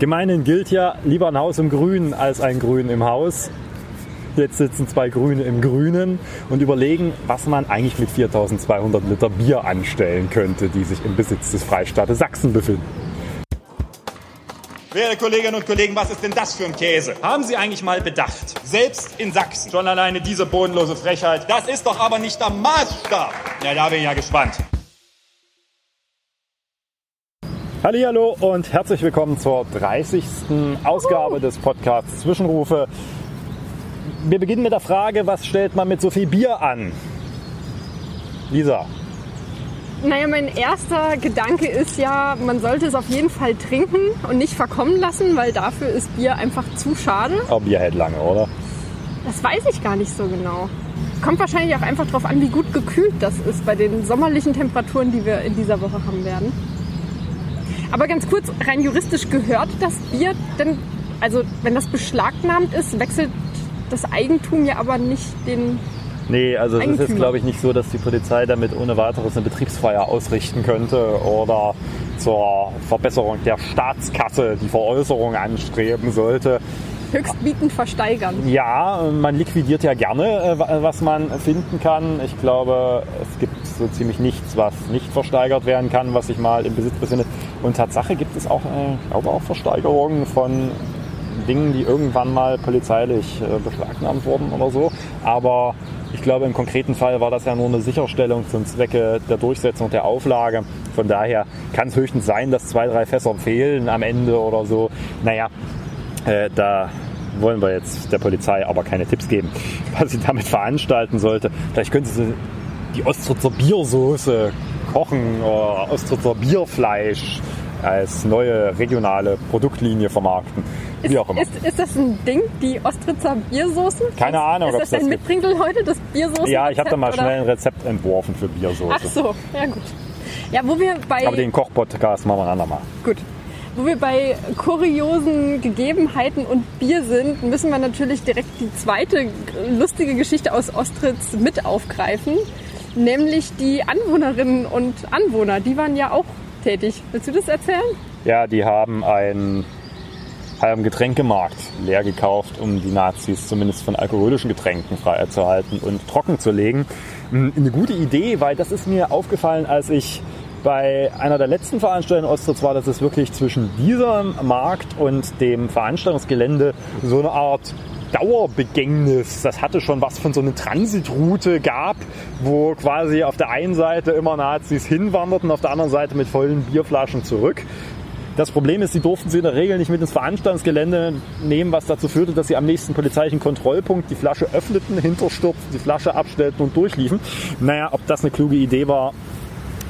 Gemeinhin gilt ja lieber ein Haus im Grün als ein Grün im Haus. Jetzt sitzen zwei Grüne im Grünen und überlegen, was man eigentlich mit 4200 Liter Bier anstellen könnte, die sich im Besitz des Freistaates Sachsen befinden. Werte Kolleginnen und Kollegen, was ist denn das für ein Käse? Haben Sie eigentlich mal bedacht? Selbst in Sachsen, schon alleine diese bodenlose Frechheit, das ist doch aber nicht der Maßstab. Ja, da bin ich ja gespannt. Hallo und herzlich willkommen zur 30. Ausgabe des Podcasts Zwischenrufe. Wir beginnen mit der Frage, was stellt man mit so viel Bier an? Lisa. Naja, mein erster Gedanke ist ja, man sollte es auf jeden Fall trinken und nicht verkommen lassen, weil dafür ist Bier einfach zu schade. Aber Bier hält lange, oder? Das weiß ich gar nicht so genau. Kommt wahrscheinlich auch einfach darauf an, wie gut gekühlt das ist bei den sommerlichen Temperaturen, die wir in dieser Woche haben werden. Aber ganz kurz, rein juristisch gehört das Bier denn, also wenn das beschlagnahmt ist, wechselt das Eigentum ja aber nicht den. Nee, also es ist jetzt glaube ich nicht so, dass die Polizei damit ohne weiteres eine Betriebsfeier ausrichten könnte oder zur Verbesserung der Staatskasse die Veräußerung anstreben sollte. Höchstbietend versteigern. Ja, man liquidiert ja gerne, äh, was man finden kann. Ich glaube, es gibt so ziemlich nichts, was nicht versteigert werden kann, was sich mal im Besitz befindet. Und Tatsache gibt es auch, äh, ich glaube auch Versteigerungen von Dingen, die irgendwann mal polizeilich äh, beschlagnahmt wurden oder so. Aber ich glaube, im konkreten Fall war das ja nur eine Sicherstellung zum Zwecke der Durchsetzung der Auflage. Von daher kann es höchstens sein, dass zwei, drei Fässer fehlen am Ende oder so. Naja, äh, da wollen wir jetzt der Polizei aber keine Tipps geben, was sie damit veranstalten sollte. Vielleicht könnte sie die Ostritzer Biersoße kochen oder Ostritzer Bierfleisch als neue regionale Produktlinie vermarkten. Wie auch immer. Ist, ist das ein Ding, die Ostritzer Biersoße? Keine Ahnung, Ist ob das das dein gibt. Mitbringsel heute, das Biersoße? Ja, ich habe da mal oder? schnell ein Rezept entworfen für Biersoße. Ach so, ja gut. Ja, wo wir bei Aber den Kochpodcast machen wir ein andermal. gut, wo wir bei kuriosen Gegebenheiten und Bier sind, müssen wir natürlich direkt die zweite lustige Geschichte aus Ostritz mit aufgreifen, nämlich die Anwohnerinnen und Anwohner. Die waren ja auch tätig. Willst du das erzählen? Ja, die haben einen halben Getränkemarkt leer gekauft, um die Nazis zumindest von alkoholischen Getränken freizuhalten und trocken zu legen. Hm, Eine gute Idee, weil das ist mir aufgefallen, als ich bei einer der letzten Veranstaltungen in Ostritz war, dass es wirklich zwischen diesem Markt und dem Veranstaltungsgelände so eine Art Dauerbegängnis, das hatte schon was von so einer Transitroute gab, wo quasi auf der einen Seite immer Nazis hinwanderten, auf der anderen Seite mit vollen Bierflaschen zurück. Das Problem ist, sie durften sie in der Regel nicht mit ins Veranstaltungsgelände nehmen, was dazu führte, dass sie am nächsten polizeilichen Kontrollpunkt die Flasche öffneten, hinterstürzten, die Flasche abstellten und durchliefen. Naja, ob das eine kluge Idee war,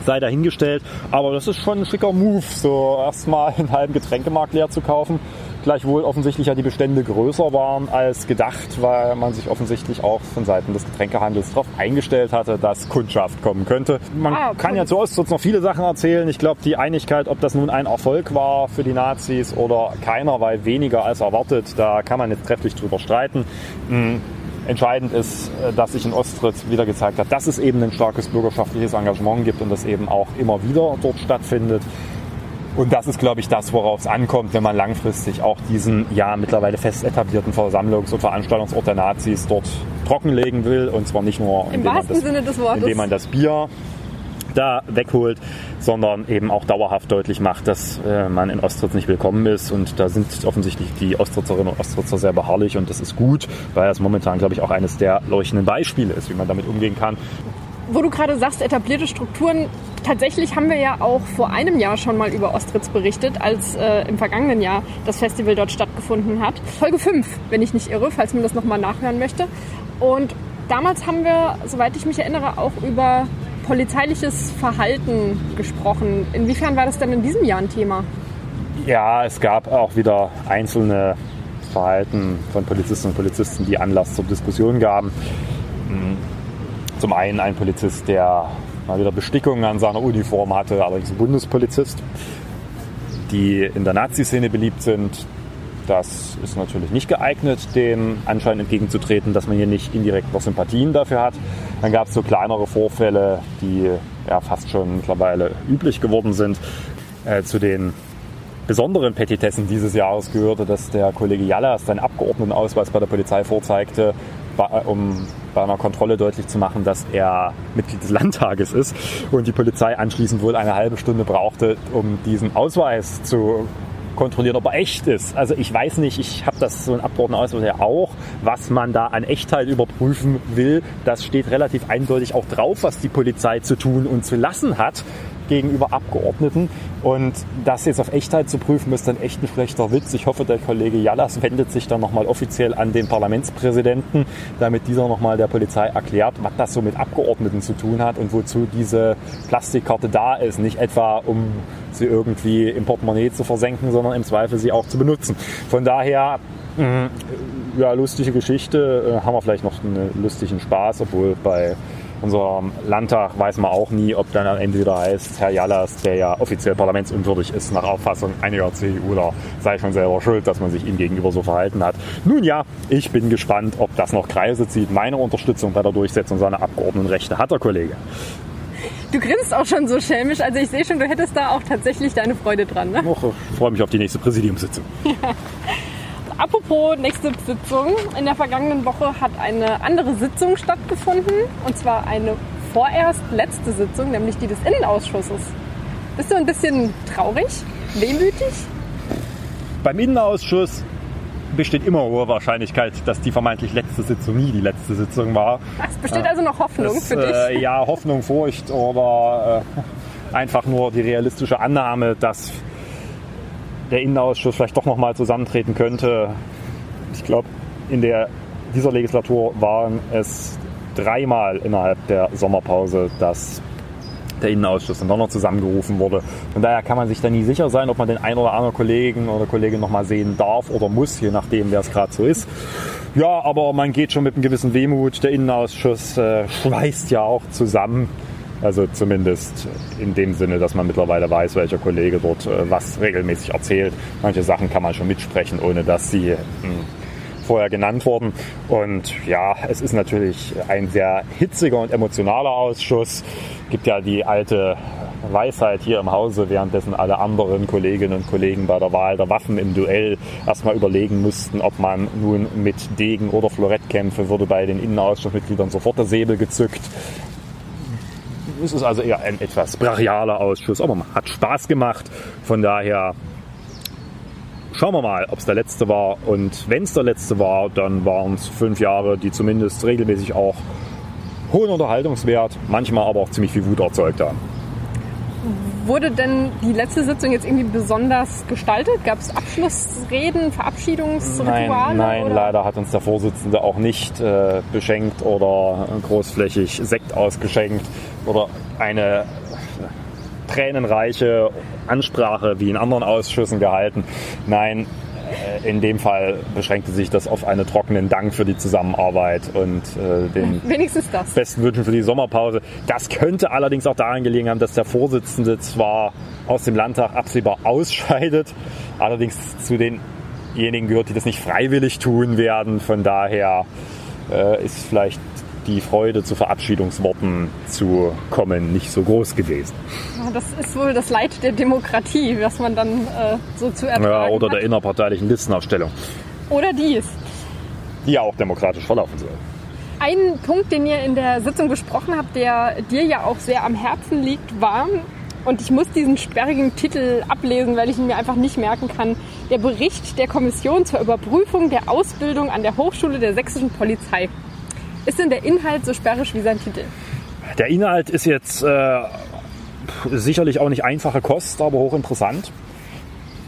sei dahingestellt. Aber das ist schon ein schicker Move, so erstmal einen halben Getränkemarkt leer zu kaufen. Gleichwohl offensichtlich ja die Bestände größer waren als gedacht, weil man sich offensichtlich auch von Seiten des Getränkehandels darauf eingestellt hatte, dass Kundschaft kommen könnte. Man Ah, kann ja zu Ostritz noch viele Sachen erzählen. Ich glaube, die Einigkeit, ob das nun ein Erfolg war für die Nazis oder keiner, weil weniger als erwartet, da kann man jetzt kräftig drüber streiten. Mm, Entscheidend ist, äh, dass sich in Ostritz wieder gezeigt hat, dass es eben ein starkes bürgerschaftliches Engagement gibt und das eben auch immer wieder dort stattfindet. Und das ist, glaube ich, das, worauf es ankommt, wenn man langfristig auch diesen ja mittlerweile fest etablierten Versammlungs- und Veranstaltungsort der Nazis dort trockenlegen will. Und zwar nicht nur, Im indem man, wahrsten das, Sinne des Wortes. indem man das Bier da wegholt, sondern eben auch dauerhaft deutlich macht, dass äh, man in Ostritz nicht willkommen ist. Und da sind offensichtlich die Ostritzerinnen und Ostritzer sehr beharrlich und das ist gut, weil das momentan, glaube ich, auch eines der leuchtenden Beispiele ist, wie man damit umgehen kann. Wo du gerade sagst, etablierte Strukturen, tatsächlich haben wir ja auch vor einem Jahr schon mal über Ostritz berichtet, als äh, im vergangenen Jahr das Festival dort stattgefunden hat. Folge 5, wenn ich nicht irre, falls man das nochmal nachhören möchte. Und damals haben wir, soweit ich mich erinnere, auch über polizeiliches Verhalten gesprochen. Inwiefern war das denn in diesem Jahr ein Thema? Ja, es gab auch wieder einzelne Verhalten von Polizistinnen und Polizisten, die Anlass zur Diskussion gaben. Hm. Zum einen ein Polizist, der mal wieder Bestickungen an seiner Uniform hatte, allerdings ein Bundespolizist, die in der Nazi-Szene beliebt sind. Das ist natürlich nicht geeignet, dem Anschein entgegenzutreten, dass man hier nicht indirekt noch Sympathien dafür hat. Dann gab es so kleinere Vorfälle, die ja fast schon mittlerweile üblich geworden sind, äh, zu denen besonderen Petitessen dieses Jahres gehörte, dass der Kollege Jallas seinen Abgeordnetenausweis bei der Polizei vorzeigte, um bei einer Kontrolle deutlich zu machen, dass er Mitglied des Landtages ist und die Polizei anschließend wohl eine halbe Stunde brauchte, um diesen Ausweis zu kontrollieren, ob er echt ist. Also ich weiß nicht, ich habe das so ein Abgeordnetenausweis ja auch, was man da an Echtheit überprüfen will. Das steht relativ eindeutig auch drauf, was die Polizei zu tun und zu lassen hat gegenüber Abgeordneten. Und das jetzt auf Echtheit zu prüfen, ist dann echt ein schlechter Witz. Ich hoffe, der Kollege Jallas wendet sich dann nochmal offiziell an den Parlamentspräsidenten, damit dieser nochmal der Polizei erklärt, was das so mit Abgeordneten zu tun hat und wozu diese Plastikkarte da ist. Nicht etwa, um sie irgendwie im Portemonnaie zu versenken, sondern im Zweifel sie auch zu benutzen. Von daher, mh, ja, lustige Geschichte. Äh, haben wir vielleicht noch einen lustigen Spaß, obwohl bei unserem Landtag weiß man auch nie, ob dann am Ende wieder heißt, Herr Jallas, der ja offiziell parlamentsunwürdig ist, nach Auffassung einiger CDUler, sei schon selber schuld, dass man sich ihm gegenüber so verhalten hat. Nun ja, ich bin gespannt, ob das noch Kreise zieht. Meine Unterstützung bei der Durchsetzung seiner Abgeordnetenrechte hat der Kollege. Du grinst auch schon so schelmisch, also ich sehe schon, du hättest da auch tatsächlich deine Freude dran. Ne? Och, ich freue mich auf die nächste Präsidiumssitzung. Ja. Apropos nächste Sitzung. In der vergangenen Woche hat eine andere Sitzung stattgefunden. Und zwar eine vorerst letzte Sitzung, nämlich die des Innenausschusses. Bist du ein bisschen traurig? Wehmütig? Beim Innenausschuss besteht immer hohe Wahrscheinlichkeit, dass die vermeintlich letzte Sitzung nie die letzte Sitzung war. Es besteht also noch Hoffnung das, für dich? Äh, ja, Hoffnung, Furcht oder äh, einfach nur die realistische Annahme, dass der Innenausschuss vielleicht doch nochmal zusammentreten könnte. Ich glaube, in der, dieser Legislatur waren es dreimal innerhalb der Sommerpause, dass der Innenausschuss dann doch noch zusammengerufen wurde. Von daher kann man sich da nie sicher sein, ob man den ein oder anderen Kollegen oder Kollegin nochmal sehen darf oder muss, je nachdem, wer es gerade so ist. Ja, aber man geht schon mit einem gewissen Wehmut. Der Innenausschuss äh, schweißt ja auch zusammen. Also zumindest in dem Sinne, dass man mittlerweile weiß, welcher Kollege dort äh, was regelmäßig erzählt. Manche Sachen kann man schon mitsprechen, ohne dass sie hm, vorher genannt wurden. Und ja, es ist natürlich ein sehr hitziger und emotionaler Ausschuss. Gibt ja die alte Weisheit hier im Hause, währenddessen alle anderen Kolleginnen und Kollegen bei der Wahl der Waffen im Duell erstmal überlegen mussten, ob man nun mit Degen oder Florett kämpfe, wurde bei den Innenausschussmitgliedern sofort der Säbel gezückt. Es ist also eher ein etwas brachialer Ausschuss, aber man hat Spaß gemacht. Von daher schauen wir mal, ob es der letzte war. Und wenn es der letzte war, dann waren es fünf Jahre, die zumindest regelmäßig auch hohen Unterhaltungswert, manchmal aber auch ziemlich viel Wut erzeugt haben. Wurde denn die letzte Sitzung jetzt irgendwie besonders gestaltet? Gab es Abschlussreden, Verabschiedungsrituale? Nein, nein oder? leider hat uns der Vorsitzende auch nicht äh, beschenkt oder großflächig Sekt ausgeschenkt oder eine tränenreiche Ansprache wie in anderen Ausschüssen gehalten. Nein, äh, in dem Fall beschränkte sich das auf einen trockenen Dank für die Zusammenarbeit und äh, den Wenigstens das. besten Wünschen für die Sommerpause. Das könnte allerdings auch daran gelegen haben, dass der Vorsitzende zwar aus dem Landtag absehbar ausscheidet, allerdings zu denjenigen gehört, die das nicht freiwillig tun werden. Von daher äh, ist vielleicht die Freude zu Verabschiedungsworten zu kommen nicht so groß gewesen. Ja, das ist wohl das Leid der Demokratie, was man dann äh, so zu ertragen Ja, oder hat. der innerparteilichen Listenaufstellung, Oder dies. die ja auch demokratisch verlaufen soll. Ein Punkt, den ihr in der Sitzung besprochen habt, der dir ja auch sehr am Herzen liegt, war, und ich muss diesen sperrigen Titel ablesen, weil ich ihn mir einfach nicht merken kann, der Bericht der Kommission zur Überprüfung der Ausbildung an der Hochschule der sächsischen Polizei. Ist denn der Inhalt so sperrig wie sein Titel? Der Inhalt ist jetzt äh, sicherlich auch nicht einfache Kost, aber hochinteressant.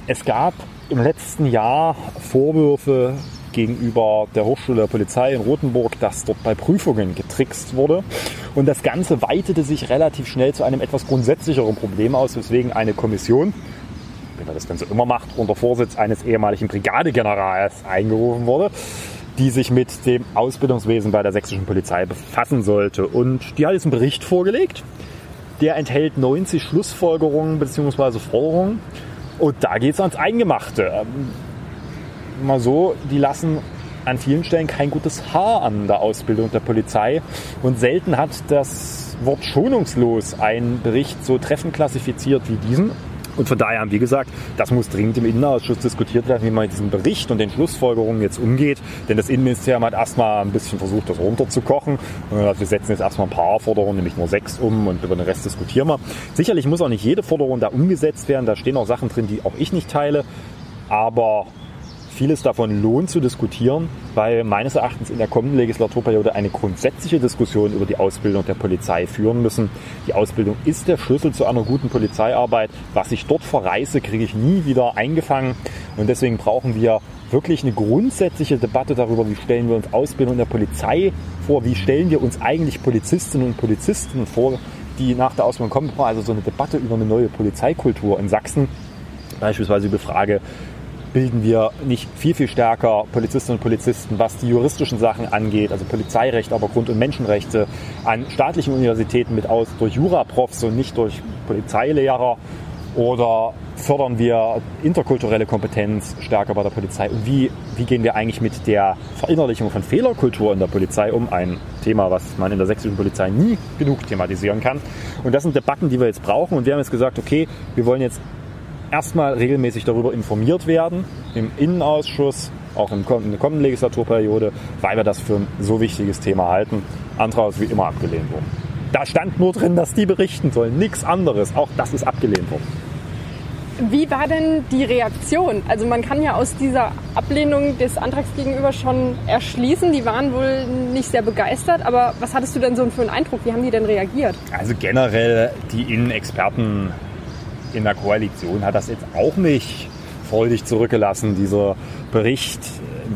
Es gab im letzten Jahr Vorwürfe gegenüber der Hochschule der Polizei in Rothenburg, dass dort bei Prüfungen getrickst wurde. Und das Ganze weitete sich relativ schnell zu einem etwas grundsätzlicheren Problem aus, weswegen eine Kommission, wie man das Ganze immer macht, unter Vorsitz eines ehemaligen Brigadegenerals eingerufen wurde, die sich mit dem Ausbildungswesen bei der sächsischen Polizei befassen sollte. Und die hat jetzt einen Bericht vorgelegt. Der enthält 90 Schlussfolgerungen bzw. Forderungen. Und da geht es ans Eingemachte. Ähm, Mal so, die lassen an vielen Stellen kein gutes Haar an der Ausbildung der Polizei. Und selten hat das Wort schonungslos einen Bericht so treffend klassifiziert wie diesen. Und von daher haben wir gesagt, das muss dringend im Innenausschuss diskutiert werden, wie man mit diesem Bericht und den Schlussfolgerungen jetzt umgeht. Denn das Innenministerium hat erstmal ein bisschen versucht, das runterzukochen. Wir setzen jetzt erstmal ein paar Forderungen, nämlich nur sechs um und über den Rest diskutieren wir. Sicherlich muss auch nicht jede Forderung da umgesetzt werden. Da stehen auch Sachen drin, die auch ich nicht teile. Aber Vieles davon lohnt zu diskutieren, weil meines Erachtens in der kommenden Legislaturperiode eine grundsätzliche Diskussion über die Ausbildung der Polizei führen müssen. Die Ausbildung ist der Schlüssel zu einer guten Polizeiarbeit. Was ich dort verreise, kriege ich nie wieder eingefangen. Und deswegen brauchen wir wirklich eine grundsätzliche Debatte darüber, wie stellen wir uns Ausbildung der Polizei vor, wie stellen wir uns eigentlich Polizistinnen und Polizisten vor, die nach der Ausbildung kommen. Also so eine Debatte über eine neue Polizeikultur in Sachsen, beispielsweise über Frage, bilden wir nicht viel, viel stärker Polizistinnen und Polizisten, was die juristischen Sachen angeht, also Polizeirecht, aber Grund- und Menschenrechte, an staatlichen Universitäten mit aus durch Juraprofs und nicht durch Polizeilehrer? Oder fördern wir interkulturelle Kompetenz stärker bei der Polizei? Und wie, wie gehen wir eigentlich mit der Verinnerlichung von Fehlerkultur in der Polizei um? Ein Thema, was man in der sächsischen Polizei nie genug thematisieren kann. Und das sind Debatten, die wir jetzt brauchen. Und wir haben jetzt gesagt, okay, wir wollen jetzt erstmal regelmäßig darüber informiert werden im Innenausschuss, auch in der kommenden Legislaturperiode, weil wir das für ein so wichtiges Thema halten. Antrag ist wie immer abgelehnt worden. Da stand nur drin, dass die berichten sollen, nichts anderes. Auch das ist abgelehnt worden. Wie war denn die Reaktion? Also man kann ja aus dieser Ablehnung des Antrags gegenüber schon erschließen, die waren wohl nicht sehr begeistert, aber was hattest du denn so für einen Eindruck? Wie haben die denn reagiert? Also generell die Innenexperten in der Koalition hat das jetzt auch nicht freudig zurückgelassen, dieser Bericht,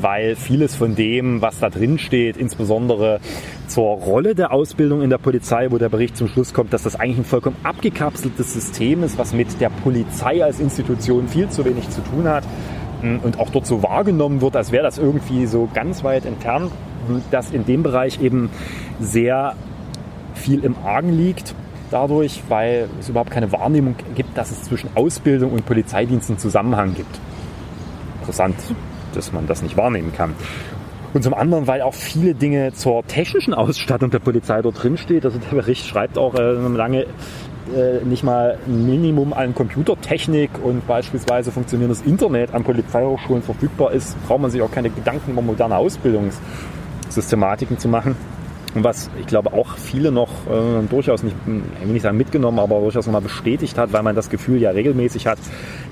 weil vieles von dem, was da drin steht, insbesondere zur Rolle der Ausbildung in der Polizei, wo der Bericht zum Schluss kommt, dass das eigentlich ein vollkommen abgekapseltes System ist, was mit der Polizei als Institution viel zu wenig zu tun hat und auch dort so wahrgenommen wird, als wäre das irgendwie so ganz weit entfernt, dass in dem Bereich eben sehr viel im Argen liegt dadurch, weil es überhaupt keine Wahrnehmung gibt, dass es zwischen Ausbildung und Polizeidienst einen Zusammenhang gibt. Interessant, dass man das nicht wahrnehmen kann. Und zum anderen, weil auch viele Dinge zur technischen Ausstattung der Polizei dort drin. Also der Bericht schreibt auch äh, lange äh, nicht mal ein Minimum an Computertechnik und beispielsweise funktionierendes Internet an Polizeihochschulen verfügbar ist, braucht man sich auch keine Gedanken über moderne Ausbildungssystematiken zu machen. Und was ich glaube auch viele noch äh, durchaus nicht, ich will nicht sagen mitgenommen, aber durchaus nochmal bestätigt hat, weil man das Gefühl ja regelmäßig hat,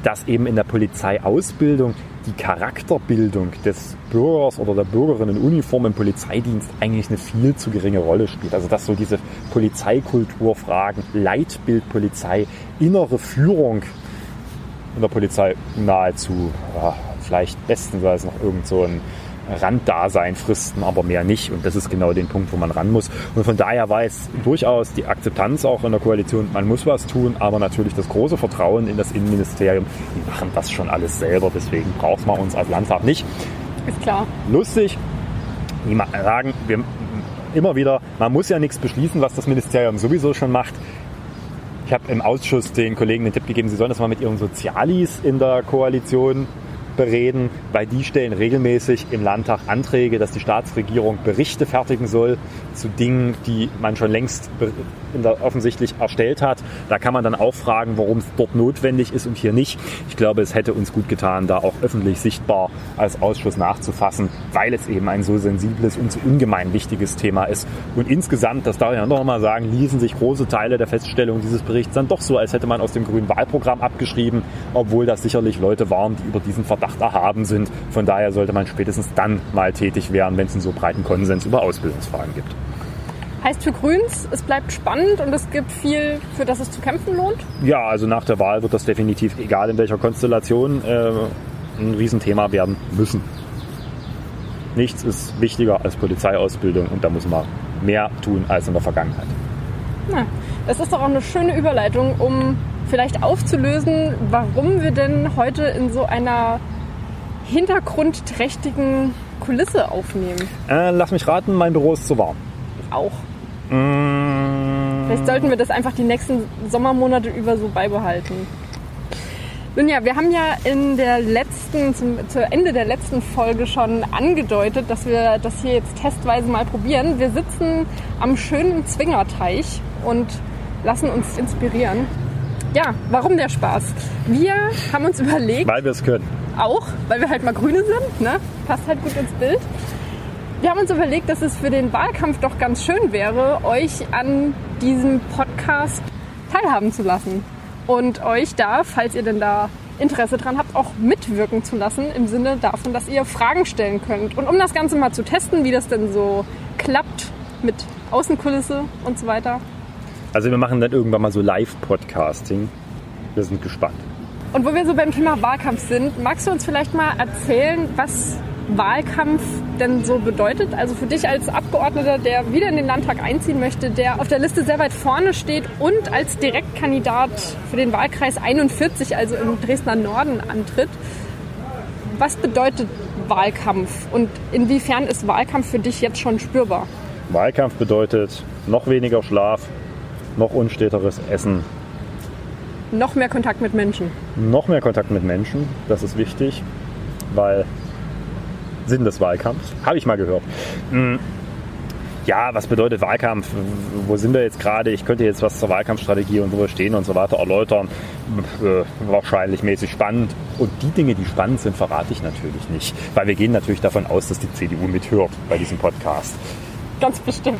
dass eben in der Polizeiausbildung die Charakterbildung des Bürgers oder der Bürgerin in Uniform im Polizeidienst eigentlich eine viel zu geringe Rolle spielt. Also dass so diese Polizeikulturfragen, Leitbild Polizei, innere Führung in der Polizei nahezu, ja, vielleicht bestenfalls noch irgend so ein Randdasein fristen, aber mehr nicht. Und das ist genau den Punkt, wo man ran muss. Und von daher war es durchaus die Akzeptanz auch in der Koalition, man muss was tun, aber natürlich das große Vertrauen in das Innenministerium, die machen das schon alles selber, deswegen braucht man uns als Landtag nicht. Ist klar. Lustig, die sagen, wir immer wieder, man muss ja nichts beschließen, was das Ministerium sowieso schon macht. Ich habe im Ausschuss den Kollegen den Tipp gegeben, sie sollen das mal mit ihren Sozialis in der Koalition bereden, weil die stellen regelmäßig im Landtag Anträge, dass die Staatsregierung Berichte fertigen soll zu Dingen, die man schon längst offensichtlich erstellt hat. Da kann man dann auch fragen, warum es dort notwendig ist und hier nicht. Ich glaube, es hätte uns gut getan, da auch öffentlich sichtbar als Ausschuss nachzufassen, weil es eben ein so sensibles und so ungemein wichtiges Thema ist. Und insgesamt, das darf ich noch mal sagen, ließen sich große Teile der Feststellung dieses Berichts dann doch so, als hätte man aus dem grünen Wahlprogramm abgeschrieben, obwohl das sicherlich Leute waren, die über diesen Verdacht erhaben sind. Von daher sollte man spätestens dann mal tätig werden, wenn es einen so breiten Konsens über Ausbildungsfragen gibt. Heißt für Grüns, es bleibt spannend und es gibt viel, für das es zu kämpfen lohnt? Ja, also nach der Wahl wird das definitiv, egal in welcher Konstellation, äh, ein Riesenthema werden müssen. Nichts ist wichtiger als Polizeiausbildung und da muss man mehr tun als in der Vergangenheit. Na, das ist doch auch eine schöne Überleitung, um vielleicht aufzulösen, warum wir denn heute in so einer hintergrundträchtigen Kulisse aufnehmen. Äh, lass mich raten, mein Büro ist zu warm. Auch. Vielleicht sollten wir das einfach die nächsten Sommermonate über so beibehalten. Nun ja, wir haben ja in der letzten, zum, zu Ende der letzten Folge schon angedeutet, dass wir das hier jetzt testweise mal probieren. Wir sitzen am schönen Zwingerteich und lassen uns inspirieren. Ja, warum der Spaß? Wir haben uns überlegt, Weil wir es können. auch, weil wir halt mal Grüne sind, ne? passt halt gut ins Bild. Wir haben uns überlegt, dass es für den Wahlkampf doch ganz schön wäre, euch an diesem Podcast teilhaben zu lassen. Und euch da, falls ihr denn da Interesse dran habt, auch mitwirken zu lassen, im Sinne davon, dass ihr Fragen stellen könnt. Und um das Ganze mal zu testen, wie das denn so klappt mit Außenkulisse und so weiter. Also wir machen dann irgendwann mal so Live-Podcasting. Wir sind gespannt. Und wo wir so beim Thema Wahlkampf sind, magst du uns vielleicht mal erzählen, was Wahlkampf denn so bedeutet? Also für dich als Abgeordneter, der wieder in den Landtag einziehen möchte, der auf der Liste sehr weit vorne steht und als Direktkandidat für den Wahlkreis 41, also im Dresdner Norden, antritt. Was bedeutet Wahlkampf und inwiefern ist Wahlkampf für dich jetzt schon spürbar? Wahlkampf bedeutet noch weniger Schlaf, noch unsteteres Essen, Noch mehr Kontakt mit Menschen. noch mehr Kontakt mit Menschen. Das ist wichtig, weil Sinn des Wahlkampfs, habe ich mal gehört. Hm, Ja, was bedeutet Wahlkampf? Wo sind wir jetzt gerade? Ich könnte jetzt was zur Wahlkampfstrategie und wo wir stehen und so weiter erläutern. Äh, wahrscheinlich mäßig spannend. Und die Dinge, die spannend sind, verrate ich natürlich nicht. Weil wir gehen natürlich davon aus, dass die CDU mithört bei diesem Podcast. Ganz bestimmt.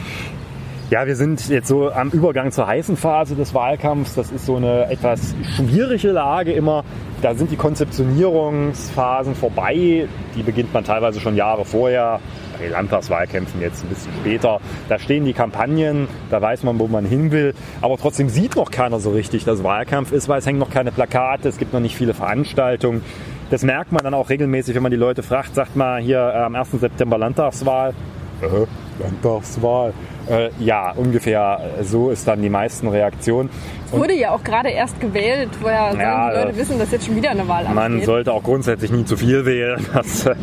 Ja, wir sind jetzt so am Übergang zur heißen Phase des Wahlkampfs. Das ist so eine etwas schwierige Lage immer. Da sind die Konzeptionierungsphasen vorbei. Die beginnt man teilweise schon Jahre vorher. Bei Landtagswahlkämpfen jetzt ein bisschen später. Da stehen die Kampagnen, da weiß man, wo man hin will. Aber trotzdem sieht noch keiner so richtig, dass Wahlkampf ist, weil es hängen noch keine Plakate, es gibt noch nicht viele Veranstaltungen. Das merkt man dann auch regelmäßig, wenn man die Leute fragt, sagt mal hier am 1. September Landtagswahl. Äh, Landtagswahl. Äh, ja, ungefähr so ist dann die meisten Reaktionen. Es wurde ja auch gerade erst gewählt, woher sollen Ja, die Leute äh, wissen, dass jetzt schon wieder eine Wahl Man ansteht. sollte auch grundsätzlich nie zu viel wählen. Das, äh,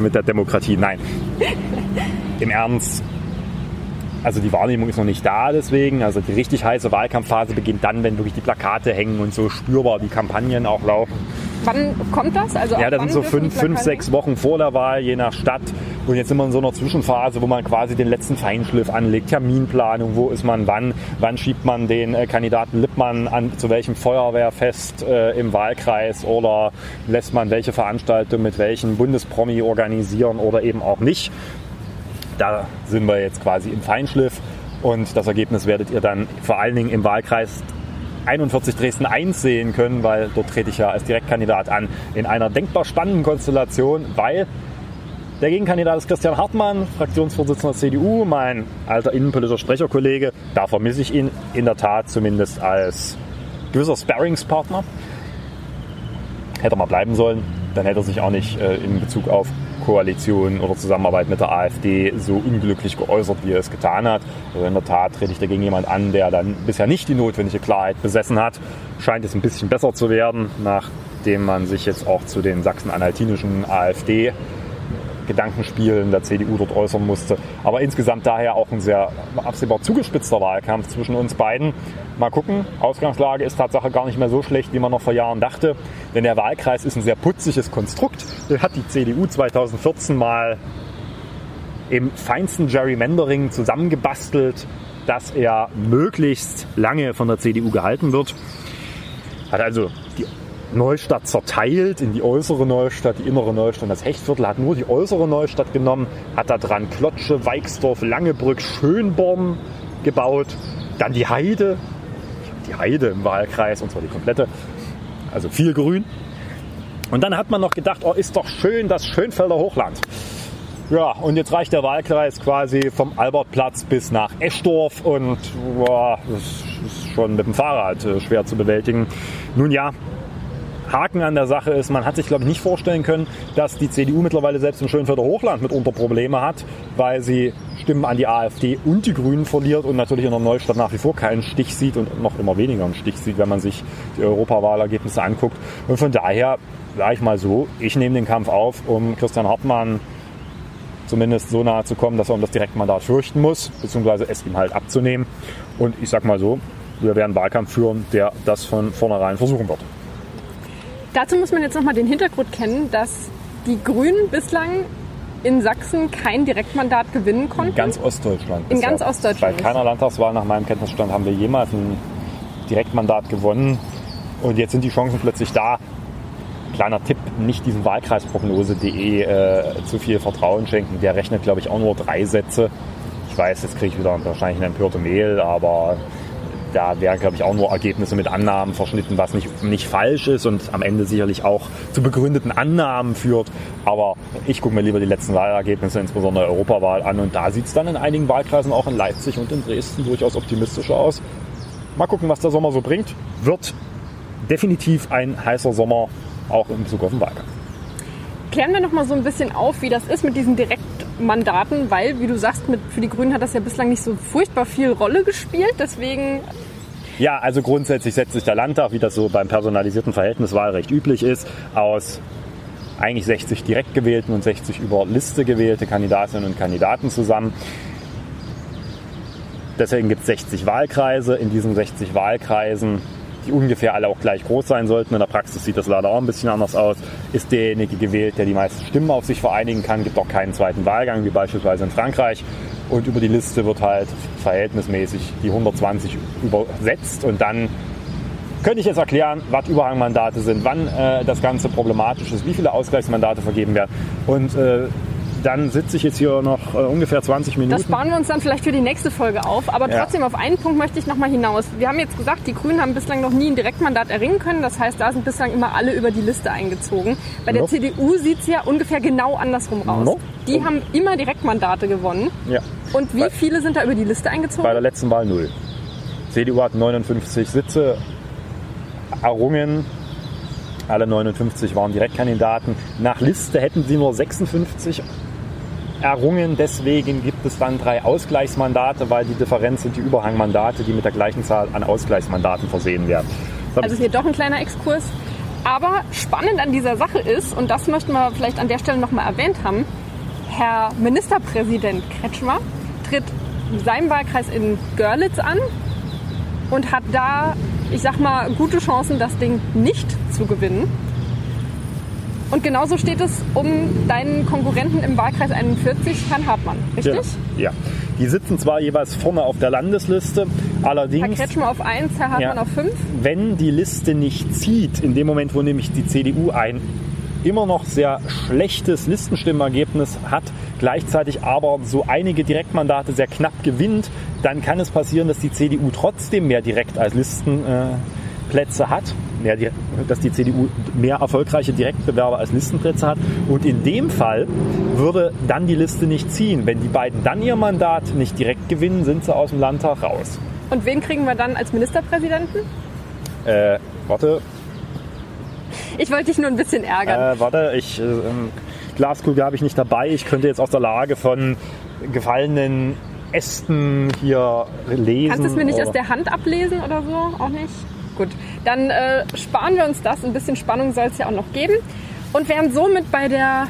mit der Demokratie, nein. Im Ernst. Also die Wahrnehmung ist noch nicht da deswegen. Also die richtig heiße Wahlkampfphase beginnt dann, wenn wirklich die Plakate hängen und so spürbar die Kampagnen auch laufen. Wann kommt das? Also Ja, das sind so fünf, fünf, sechs Wochen vor der Wahl, je nach Stadt. Und jetzt sind wir in so einer Zwischenphase, wo man quasi den letzten Feinschliff anlegt. Terminplanung, wo ist man wann? Wann schiebt man den äh, Kandidaten Lippmann an zu welchem Feuerwehrfest äh, im Wahlkreis? Oder lässt man welche Veranstaltung mit welchen Bundespromi organisieren oder eben auch nicht? Da sind wir jetzt quasi im Feinschliff. Und das Ergebnis werdet ihr dann vor allen Dingen im Wahlkreis 41 Dresden 1 sehen können, weil dort trete ich ja als Direktkandidat an in einer denkbar spannenden Konstellation, weil der Gegenkandidat ist Christian Hartmann, Fraktionsvorsitzender der CDU, mein alter innenpolitischer Sprecherkollege. Da vermisse ich ihn in der Tat zumindest als gewisser Sparringspartner. Hätte er mal bleiben sollen, dann hätte er sich auch nicht äh, in Bezug auf Koalition oder Zusammenarbeit mit der AfD so unglücklich geäußert, wie er es getan hat. Also in der Tat trete ich dagegen jemand an, der dann bisher nicht die notwendige Klarheit besessen hat. Scheint es ein bisschen besser zu werden, nachdem man sich jetzt auch zu den sachsen-anhaltinischen AfD Gedankenspielen der CDU dort äußern musste. Aber insgesamt daher auch ein sehr absehbar zugespitzter Wahlkampf zwischen uns beiden. Mal gucken, Ausgangslage ist Tatsache gar nicht mehr so schlecht, wie man noch vor Jahren dachte. Denn der Wahlkreis ist ein sehr putziges Konstrukt. Den hat die CDU 2014 mal im feinsten Gerrymandering zusammengebastelt, dass er möglichst lange von der CDU gehalten wird. Hat also Neustadt zerteilt in die äußere Neustadt, die innere Neustadt. Das Hechtviertel hat nur die äußere Neustadt genommen, hat da dran Klotsche, Weixdorf, Langebrück, Schönborn gebaut. Dann die Heide, die Heide im Wahlkreis, und zwar die komplette, also viel Grün. Und dann hat man noch gedacht, oh, ist doch schön das Schönfelder Hochland. Ja, und jetzt reicht der Wahlkreis quasi vom Albertplatz bis nach Eschdorf und boah, das ist schon mit dem Fahrrad äh, schwer zu bewältigen. Nun ja, Haken an der Sache ist, man hat sich, glaube ich, nicht vorstellen können, dass die CDU mittlerweile selbst im Schönfelder Hochland mitunter Probleme hat, weil sie Stimmen an die AfD und die Grünen verliert und natürlich in der Neustadt nach wie vor keinen Stich sieht und noch immer weniger einen Stich sieht, wenn man sich die Europawahlergebnisse anguckt. Und von daher, sage ich mal so, ich nehme den Kampf auf, um Christian Hartmann zumindest so nahe zu kommen, dass er um das Direktmandat fürchten muss, beziehungsweise es ihm halt abzunehmen. Und ich sag mal so, wir werden einen Wahlkampf führen, der das von vornherein versuchen wird. Dazu muss man jetzt nochmal den Hintergrund kennen, dass die Grünen bislang in Sachsen kein Direktmandat gewinnen In konnten. ganz Ostdeutschland. In ganz Ostdeutschland Bei keiner Landtagswahl nach meinem Kenntnisstand haben wir jemals ein Direktmandat gewonnen. Und jetzt sind die Chancen plötzlich da. Kleiner Tipp, nicht diesem Wahlkreisprognose.de äh, zu viel Vertrauen schenken. Der rechnet, glaube ich, auch nur drei Sätze. Ich weiß, jetzt kriege ich wieder wahrscheinlich eine empörte Mail, aber da werden, glaube ich, auch nur Ergebnisse mit Annahmen verschnitten, was nicht, nicht falsch ist und am Ende sicherlich auch zu begründeten Annahmen führt. Aber ich gucke mir lieber die letzten Wahlergebnisse, insbesondere Europawahl, an und da sieht es dann in einigen Wahlkreisen, auch in Leipzig und in Dresden, durchaus optimistischer aus. Mal gucken, was der Sommer so bringt. Wird definitiv ein heißer Sommer, auch in Bezug auf den Wahlkampf. Klären wir noch mal so ein bisschen auf, wie das ist mit diesen Direktmandaten, weil, wie du sagst, mit, für die Grünen hat das ja bislang nicht so furchtbar viel Rolle gespielt. Deswegen ja, also grundsätzlich setzt sich der Landtag, wie das so beim personalisierten Verhältniswahlrecht üblich ist, aus eigentlich 60 direkt gewählten und 60 über Liste gewählte Kandidatinnen und Kandidaten zusammen. Deswegen gibt es 60 Wahlkreise. In diesen 60 Wahlkreisen, die ungefähr alle auch gleich groß sein sollten, in der Praxis sieht das leider auch ein bisschen anders aus, ist derjenige gewählt, der die meisten Stimmen auf sich vereinigen kann. Gibt auch keinen zweiten Wahlgang, wie beispielsweise in Frankreich. Und über die Liste wird halt verhältnismäßig die 120 übersetzt. Und dann könnte ich jetzt erklären, was Überhangmandate sind, wann äh, das Ganze problematisch ist, wie viele Ausgleichsmandate vergeben werden. Und äh, dann sitze ich jetzt hier noch äh, ungefähr 20 Minuten. Das sparen wir uns dann vielleicht für die nächste Folge auf. Aber trotzdem, ja. auf einen Punkt möchte ich nochmal hinaus. Wir haben jetzt gesagt, die Grünen haben bislang noch nie ein Direktmandat erringen können. Das heißt, da sind bislang immer alle über die Liste eingezogen. Bei der no. CDU sieht es ja ungefähr genau andersrum aus. No. Die oh. haben immer Direktmandate gewonnen. Ja. Und wie bei, viele sind da über die Liste eingezogen? Bei der letzten Wahl null. CDU hat 59 Sitze errungen. Alle 59 waren Direktkandidaten. Nach Liste hätten sie nur 56 errungen. Deswegen gibt es dann drei Ausgleichsmandate, weil die Differenz sind die Überhangmandate, die mit der gleichen Zahl an Ausgleichsmandaten versehen werden. Also hier doch ein kleiner Exkurs. Aber spannend an dieser Sache ist, und das möchten wir vielleicht an der Stelle nochmal erwähnt haben, Herr Ministerpräsident Kretschmer tritt in seinem Wahlkreis in Görlitz an und hat da, ich sag mal, gute Chancen, das Ding nicht zu gewinnen. Und genauso steht es um deinen Konkurrenten im Wahlkreis 41, Herrn Hartmann, richtig? Ja, ja. Die sitzen zwar jeweils vorne auf der Landesliste, allerdings... Herr Kretschmer auf 1, Herr Hartmann ja, auf 5. Wenn die Liste nicht zieht, in dem Moment, wo nämlich die CDU ein immer noch sehr schlechtes Listenstimmergebnis hat, gleichzeitig aber so einige Direktmandate sehr knapp gewinnt, dann kann es passieren, dass die CDU trotzdem mehr direkt als Listenplätze hat mehr, dass die CDU mehr erfolgreiche Direktbewerber als Listenplätze hat. Und in dem Fall würde dann die Liste nicht ziehen. Wenn die beiden dann ihr Mandat nicht direkt gewinnen, sind sie aus dem Landtag raus. Und wen kriegen wir dann als Ministerpräsidenten? Äh, warte. Ich wollte dich nur ein bisschen ärgern. Äh, warte, ich. Äh, Glaskugel habe ich nicht dabei. Ich könnte jetzt aus der Lage von gefallenen Ästen hier lesen. Kannst du es mir nicht aus der Hand ablesen oder so? Auch nicht? Gut, dann äh, sparen wir uns das. Ein bisschen Spannung soll es ja auch noch geben. Und wären somit bei der,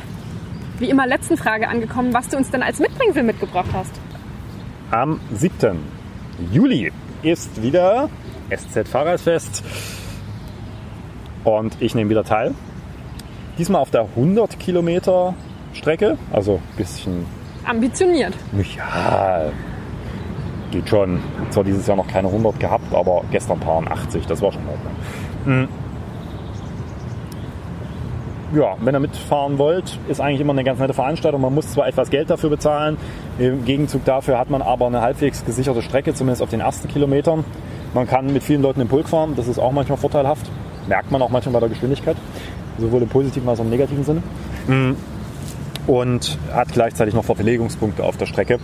wie immer, letzten Frage angekommen, was du uns denn als Mitbringsel mitgebracht hast. Am 7. Juli ist wieder SZ Fahrradfest und ich nehme wieder teil. Diesmal auf der 100 Kilometer Strecke, also ein bisschen ambitioniert. Ja, geht schon. Zwar dieses Jahr noch keine 100 gehabt, aber gestern waren 80, das war schon Ordnung. Hm. Ja, wenn ihr mitfahren wollt, ist eigentlich immer eine ganz nette Veranstaltung. Man muss zwar etwas Geld dafür bezahlen, im Gegenzug dafür hat man aber eine halbwegs gesicherte Strecke, zumindest auf den ersten Kilometern. Man kann mit vielen Leuten im Pulk fahren, das ist auch manchmal vorteilhaft. Merkt man auch manchmal bei der Geschwindigkeit, sowohl im positiven als auch im negativen Sinne. Hm. Und hat gleichzeitig noch Verpflegungspunkte auf der Strecke.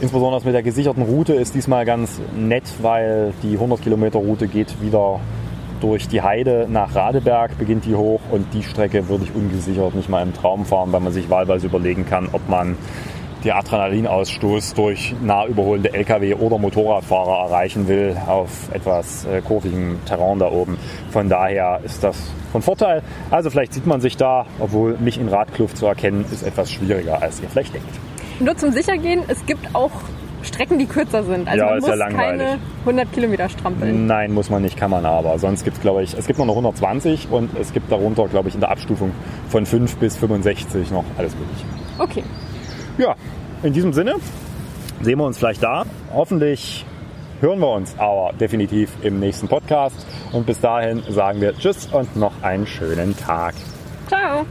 Insbesondere mit der gesicherten Route ist diesmal ganz nett, weil die 100 Kilometer Route geht wieder durch die Heide nach Radeberg, beginnt die hoch und die Strecke würde ich ungesichert nicht mal im Traum fahren, weil man sich wahlweise überlegen kann, ob man den Adrenalinausstoß durch nah überholende Lkw oder Motorradfahrer erreichen will auf etwas äh, kurvigem Terrain da oben. Von daher ist das von Vorteil. Also vielleicht sieht man sich da, obwohl mich in Radkluft zu erkennen, ist etwas schwieriger, als ihr vielleicht denkt. Nur zum Sichergehen, es gibt auch Strecken, die kürzer sind. Also ja, man muss ja keine 100 Kilometer strampeln. Nein, muss man nicht, kann man aber. Sonst gibt es, glaube ich, es gibt noch eine 120 und es gibt darunter, glaube ich, in der Abstufung von 5 bis 65 noch alles mögliche. Okay. Ja, in diesem Sinne sehen wir uns vielleicht da. Hoffentlich hören wir uns aber definitiv im nächsten Podcast. Und bis dahin sagen wir Tschüss und noch einen schönen Tag. Ciao.